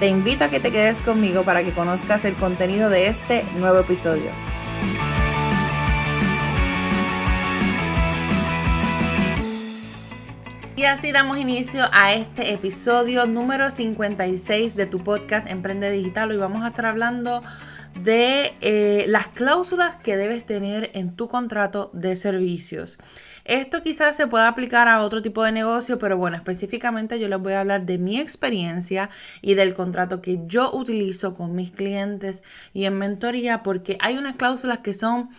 Te invito a que te quedes conmigo para que conozcas el contenido de este nuevo episodio. Y así damos inicio a este episodio número 56 de tu podcast Emprende Digital. Hoy vamos a estar hablando de eh, las cláusulas que debes tener en tu contrato de servicios. Esto quizás se pueda aplicar a otro tipo de negocio, pero bueno, específicamente yo les voy a hablar de mi experiencia y del contrato que yo utilizo con mis clientes y en mentoría, porque hay unas cláusulas que son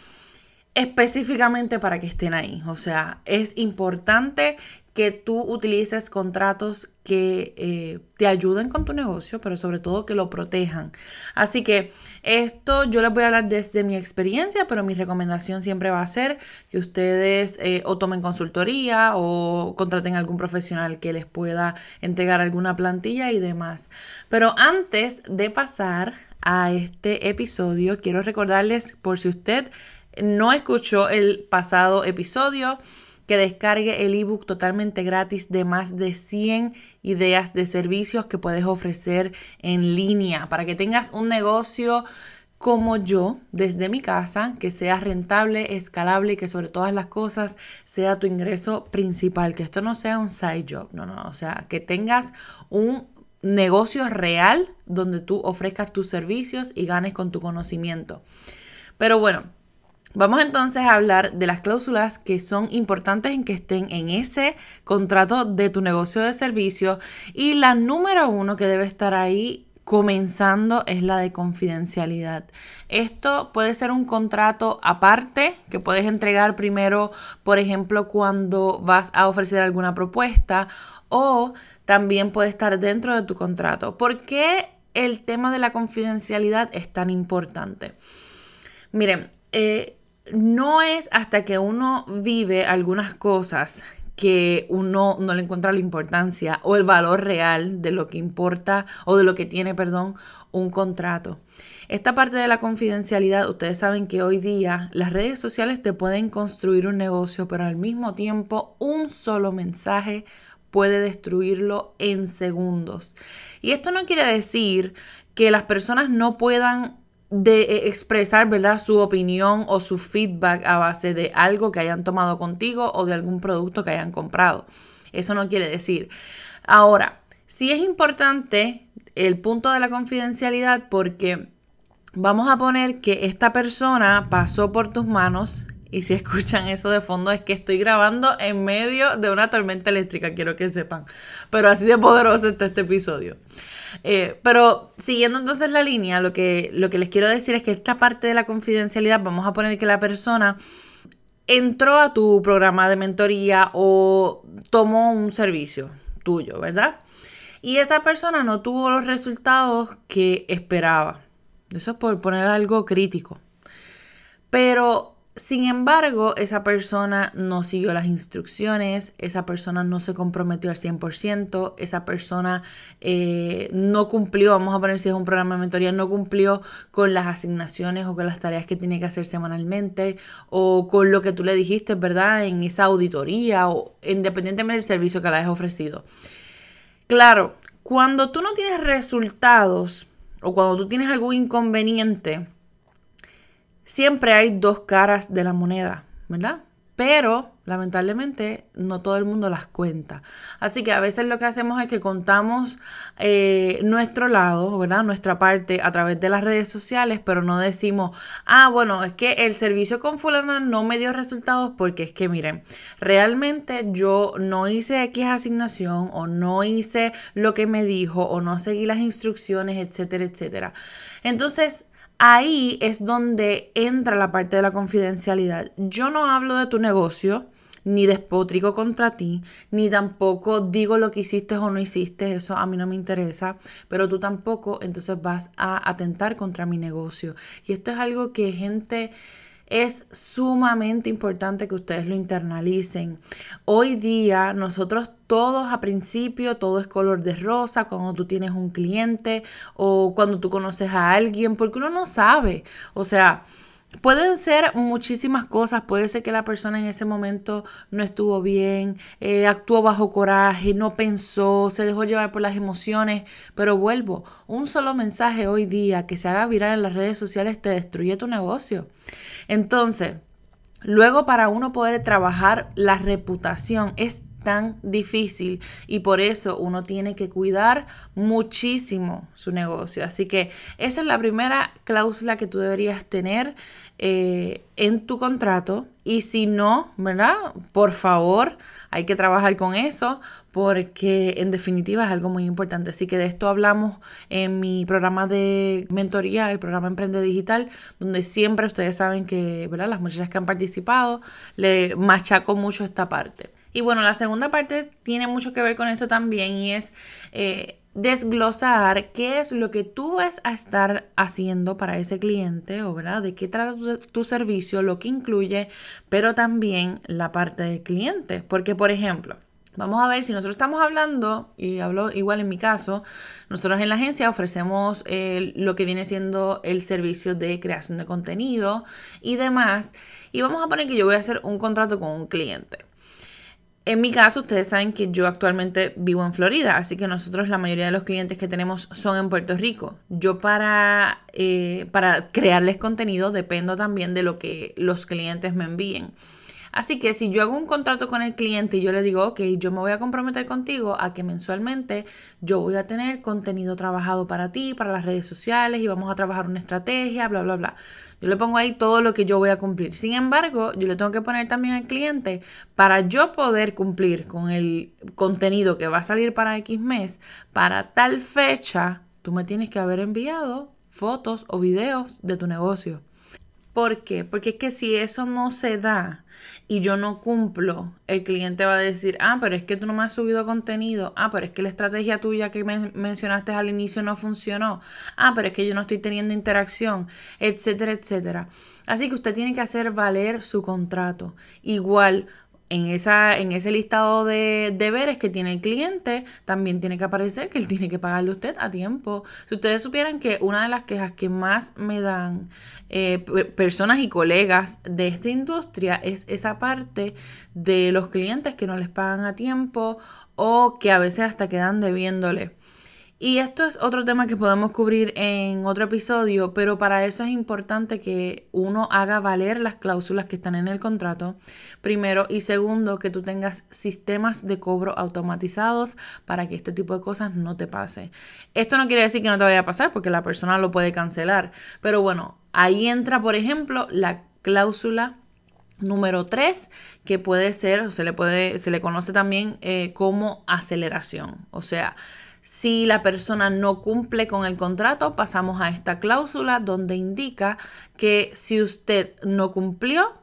específicamente para que estén ahí. O sea, es importante que tú utilices contratos que eh, te ayuden con tu negocio, pero sobre todo que lo protejan. Así que esto yo les voy a hablar desde mi experiencia, pero mi recomendación siempre va a ser que ustedes eh, o tomen consultoría o contraten algún profesional que les pueda entregar alguna plantilla y demás. Pero antes de pasar a este episodio, quiero recordarles por si usted no escuchó el pasado episodio, que descargue el ebook totalmente gratis de más de 100 ideas de servicios que puedes ofrecer en línea. Para que tengas un negocio como yo desde mi casa, que sea rentable, escalable y que sobre todas las cosas sea tu ingreso principal, que esto no sea un side job, no, no, o sea, que tengas un negocio real donde tú ofrezcas tus servicios y ganes con tu conocimiento. Pero bueno, Vamos entonces a hablar de las cláusulas que son importantes en que estén en ese contrato de tu negocio de servicio y la número uno que debe estar ahí comenzando es la de confidencialidad. Esto puede ser un contrato aparte que puedes entregar primero, por ejemplo, cuando vas a ofrecer alguna propuesta o también puede estar dentro de tu contrato. ¿Por qué el tema de la confidencialidad es tan importante? Miren, eh, no es hasta que uno vive algunas cosas que uno no le encuentra la importancia o el valor real de lo que importa o de lo que tiene, perdón, un contrato. Esta parte de la confidencialidad, ustedes saben que hoy día las redes sociales te pueden construir un negocio, pero al mismo tiempo un solo mensaje puede destruirlo en segundos. Y esto no quiere decir que las personas no puedan de eh, expresar, ¿verdad? Su opinión o su feedback a base de algo que hayan tomado contigo o de algún producto que hayan comprado. Eso no quiere decir. Ahora, sí es importante el punto de la confidencialidad porque vamos a poner que esta persona pasó por tus manos y si escuchan eso de fondo es que estoy grabando en medio de una tormenta eléctrica, quiero que sepan. Pero así de poderoso está este episodio. Eh, pero siguiendo entonces la línea, lo que, lo que les quiero decir es que esta parte de la confidencialidad, vamos a poner que la persona entró a tu programa de mentoría o tomó un servicio tuyo, ¿verdad? Y esa persona no tuvo los resultados que esperaba. Eso es por poner algo crítico. Pero sin embargo, esa persona no siguió las instrucciones, esa persona no se comprometió al 100%, esa persona eh, no cumplió, vamos a poner si es un programa de mentoría, no cumplió con las asignaciones o con las tareas que tiene que hacer semanalmente o con lo que tú le dijiste, ¿verdad? En esa auditoría o independientemente del servicio que le hayas ofrecido. Claro, cuando tú no tienes resultados o cuando tú tienes algún inconveniente, siempre hay dos caras de la moneda, ¿verdad? Pero lamentablemente no todo el mundo las cuenta. Así que a veces lo que hacemos es que contamos eh, nuestro lado, ¿verdad? Nuestra parte a través de las redes sociales, pero no decimos, ah, bueno, es que el servicio con fulana no me dio resultados porque es que, miren, realmente yo no hice X asignación o no hice lo que me dijo o no seguí las instrucciones, etcétera, etcétera. Entonces, ahí es donde entra la parte de la confidencialidad. Yo no hablo de tu negocio, ni despotrico contra ti, ni tampoco digo lo que hiciste o no hiciste, eso a mí no me interesa, pero tú tampoco entonces vas a atentar contra mi negocio. Y esto es algo que gente es sumamente importante que ustedes lo internalicen. Hoy día nosotros todos a principio, todo es color de rosa cuando tú tienes un cliente o cuando tú conoces a alguien, porque uno no sabe. O sea, Pueden ser muchísimas cosas, puede ser que la persona en ese momento no estuvo bien, eh, actuó bajo coraje, no pensó, se dejó llevar por las emociones, pero vuelvo, un solo mensaje hoy día que se haga viral en las redes sociales te destruye tu negocio. Entonces, luego para uno poder trabajar la reputación es tan difícil y por eso uno tiene que cuidar muchísimo su negocio. Así que esa es la primera cláusula que tú deberías tener eh, en tu contrato y si no, ¿verdad? Por favor, hay que trabajar con eso porque en definitiva es algo muy importante. Así que de esto hablamos en mi programa de mentoría, el programa Emprende Digital, donde siempre ustedes saben que, ¿verdad? Las muchachas que han participado le machaco mucho esta parte. Y bueno, la segunda parte tiene mucho que ver con esto también y es eh, desglosar qué es lo que tú vas a estar haciendo para ese cliente o verdad de qué trata tu, servicio, lo que incluye, pero también la parte del cliente. Porque, por ejemplo, Vamos a ver si nosotros estamos hablando, y hablo igual en mi caso, nosotros en la agencia ofrecemos eh, lo que viene siendo el servicio de creación de contenido y demás. Y vamos a poner que yo voy a hacer un contrato con un cliente. En mi caso, ustedes saben que yo actualmente vivo en Florida, así que nosotros la mayoría de los clientes que tenemos son en Puerto Rico. Yo para, eh, para crearles contenido dependo también de lo que los clientes me envíen. Así que si yo hago un contrato con el cliente y yo le digo, ok, yo me voy a comprometer contigo a que mensualmente yo voy a tener contenido trabajado para ti, para las redes sociales y vamos a trabajar una estrategia, bla, bla, bla. Yo le pongo ahí todo lo que yo voy a cumplir. Sin embargo, yo le tengo que poner también al cliente para yo poder cumplir con el contenido que va a salir para X mes, para tal fecha, tú me tienes que haber enviado fotos o videos de tu negocio. ¿Por qué? Porque es que si eso no se da y yo no cumplo, el cliente va a decir, ah, pero es que tú no me has subido contenido, ah, pero es que la estrategia tuya que mencionaste al inicio no funcionó, ah, pero es que yo no estoy teniendo interacción, etcétera, etcétera. Así que usted tiene que hacer valer su contrato. Igual, en, esa, en ese listado de deberes que tiene el cliente, también tiene que aparecer que él tiene que pagarle usted a tiempo. Si ustedes supieran que una de las quejas que más me dan eh, personas y colegas de esta industria es esa parte de los clientes que no les pagan a tiempo o que a veces hasta quedan debiéndole. Y esto es otro tema que podemos cubrir en otro episodio, pero para eso es importante que uno haga valer las cláusulas que están en el contrato, primero, y segundo, que tú tengas sistemas de cobro automatizados para que este tipo de cosas no te pase. Esto no quiere decir que no te vaya a pasar, porque la persona lo puede cancelar, pero bueno, ahí entra, por ejemplo, la cláusula Número 3, que puede ser, se le puede, se le conoce también eh, como aceleración. O sea, si la persona no cumple con el contrato, pasamos a esta cláusula donde indica que si usted no cumplió,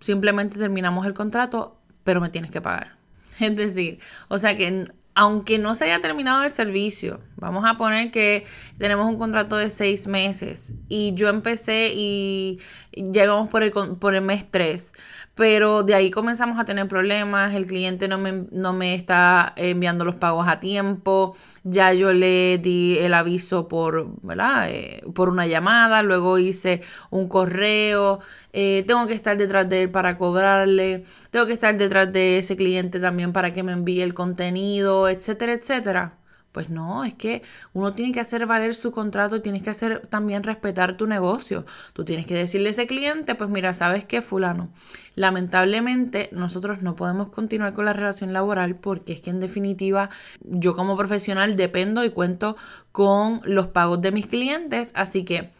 simplemente terminamos el contrato, pero me tienes que pagar. Es decir, o sea que aunque no se haya terminado el servicio, vamos a poner que tenemos un contrato de seis meses y yo empecé y ya íbamos por el, por el mes 3, pero de ahí comenzamos a tener problemas, el cliente no me, no me está enviando los pagos a tiempo, ya yo le di el aviso por, ¿verdad? Eh, por una llamada, luego hice un correo, eh, tengo que estar detrás de él para cobrarle, tengo que estar detrás de ese cliente también para que me envíe el contenido, etcétera, etcétera. Pues no, es que uno tiene que hacer valer su contrato, tienes que hacer también respetar tu negocio. Tú tienes que decirle a ese cliente, pues mira, ¿sabes qué, fulano? Lamentablemente nosotros no podemos continuar con la relación laboral porque es que en definitiva yo como profesional dependo y cuento con los pagos de mis clientes, así que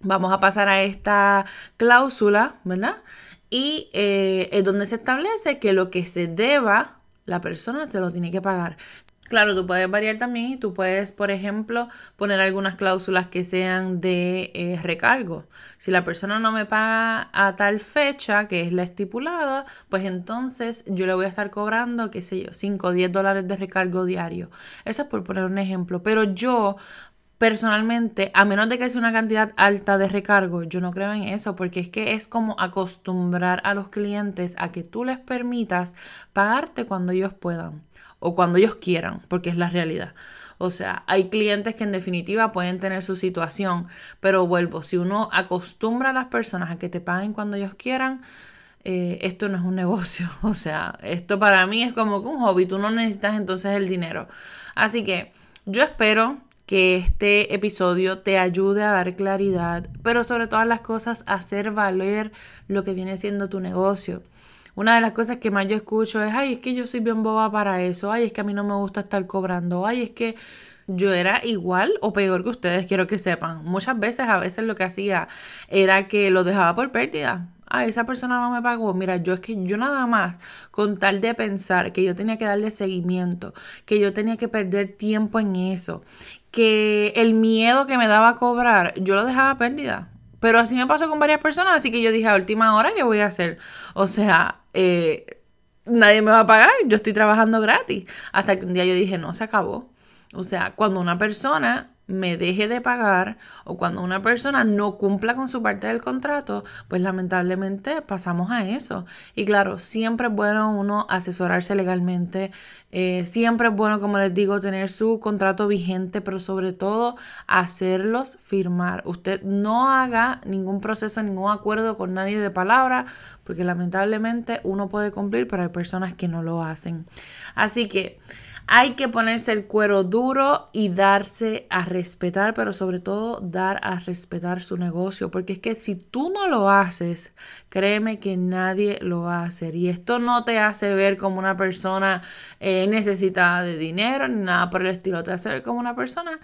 vamos a pasar a esta cláusula, ¿verdad? Y eh, es donde se establece que lo que se deba, la persona te lo tiene que pagar. Claro, tú puedes variar también y tú puedes, por ejemplo, poner algunas cláusulas que sean de eh, recargo. Si la persona no me paga a tal fecha, que es la estipulada, pues entonces yo le voy a estar cobrando, qué sé yo, 5 o 10 dólares de recargo diario. Eso es por poner un ejemplo. Pero yo Personalmente, a menos de que sea una cantidad alta de recargo, yo no creo en eso, porque es que es como acostumbrar a los clientes a que tú les permitas pagarte cuando ellos puedan o cuando ellos quieran, porque es la realidad. O sea, hay clientes que en definitiva pueden tener su situación, pero vuelvo, si uno acostumbra a las personas a que te paguen cuando ellos quieran, eh, esto no es un negocio. O sea, esto para mí es como que un hobby, tú no necesitas entonces el dinero. Así que yo espero que este episodio te ayude a dar claridad, pero sobre todas las cosas hacer valer lo que viene siendo tu negocio. Una de las cosas que más yo escucho es, ay, es que yo soy bien boba para eso, ay, es que a mí no me gusta estar cobrando, ay, es que yo era igual o peor que ustedes, quiero que sepan. Muchas veces, a veces lo que hacía era que lo dejaba por pérdida. Ah, esa persona no me pagó. Mira, yo es que yo nada más, con tal de pensar que yo tenía que darle seguimiento, que yo tenía que perder tiempo en eso, que el miedo que me daba a cobrar, yo lo dejaba pérdida. Pero así me pasó con varias personas, así que yo dije a última hora, ¿qué voy a hacer? O sea, eh, nadie me va a pagar, yo estoy trabajando gratis. Hasta que un día yo dije, no, se acabó. O sea, cuando una persona me deje de pagar o cuando una persona no cumpla con su parte del contrato, pues lamentablemente pasamos a eso. Y claro, siempre es bueno uno asesorarse legalmente, eh, siempre es bueno, como les digo, tener su contrato vigente, pero sobre todo hacerlos firmar. Usted no haga ningún proceso, ningún acuerdo con nadie de palabra, porque lamentablemente uno puede cumplir, pero hay personas que no lo hacen. Así que... Hay que ponerse el cuero duro y darse a respetar, pero sobre todo dar a respetar su negocio, porque es que si tú no lo haces, créeme que nadie lo va a hacer. Y esto no te hace ver como una persona eh, necesitada de dinero nada por el estilo, te hace ver como una persona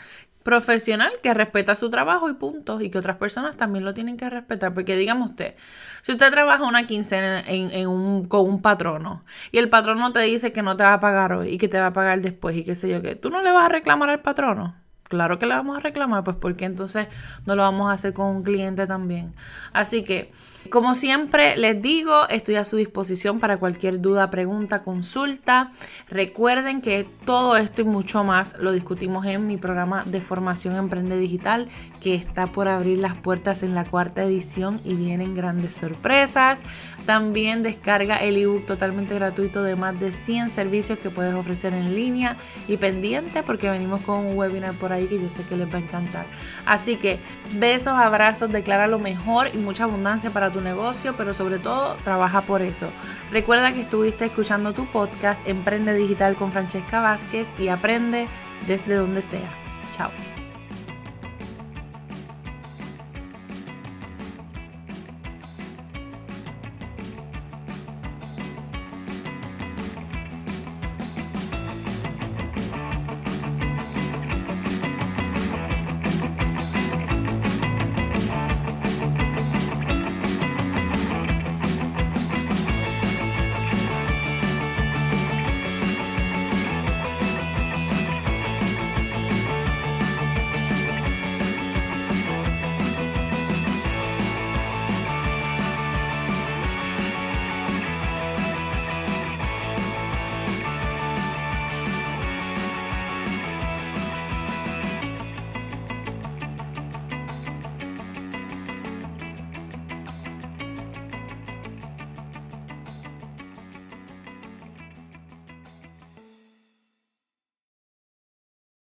profesional que respeta su trabajo y punto, y que otras personas también lo tienen que respetar, porque digamos usted, si usted trabaja una quincena en, un, con un patrono y el patrono te dice que no te va a pagar hoy y que te va a pagar después y qué sé yo qué, ¿tú no le vas a reclamar al patrono? Claro que le vamos a reclamar, pues porque entonces no lo vamos a hacer con un cliente también. Así que como siempre les digo, estoy a su disposición para cualquier duda, pregunta, consulta. Recuerden que todo esto y mucho más lo discutimos en mi programa de formación Emprende Digital, que está por abrir las puertas en la cuarta edición y vienen grandes sorpresas. También descarga el ebook totalmente gratuito de más de 100 servicios que puedes ofrecer en línea y pendiente porque venimos con un webinar por ahí que yo sé que les va a encantar. Así que besos, abrazos, declara lo mejor y mucha abundancia para tu negocio, pero sobre todo trabaja por eso. Recuerda que estuviste escuchando tu podcast Emprende Digital con Francesca Vázquez y aprende desde donde sea. Chao.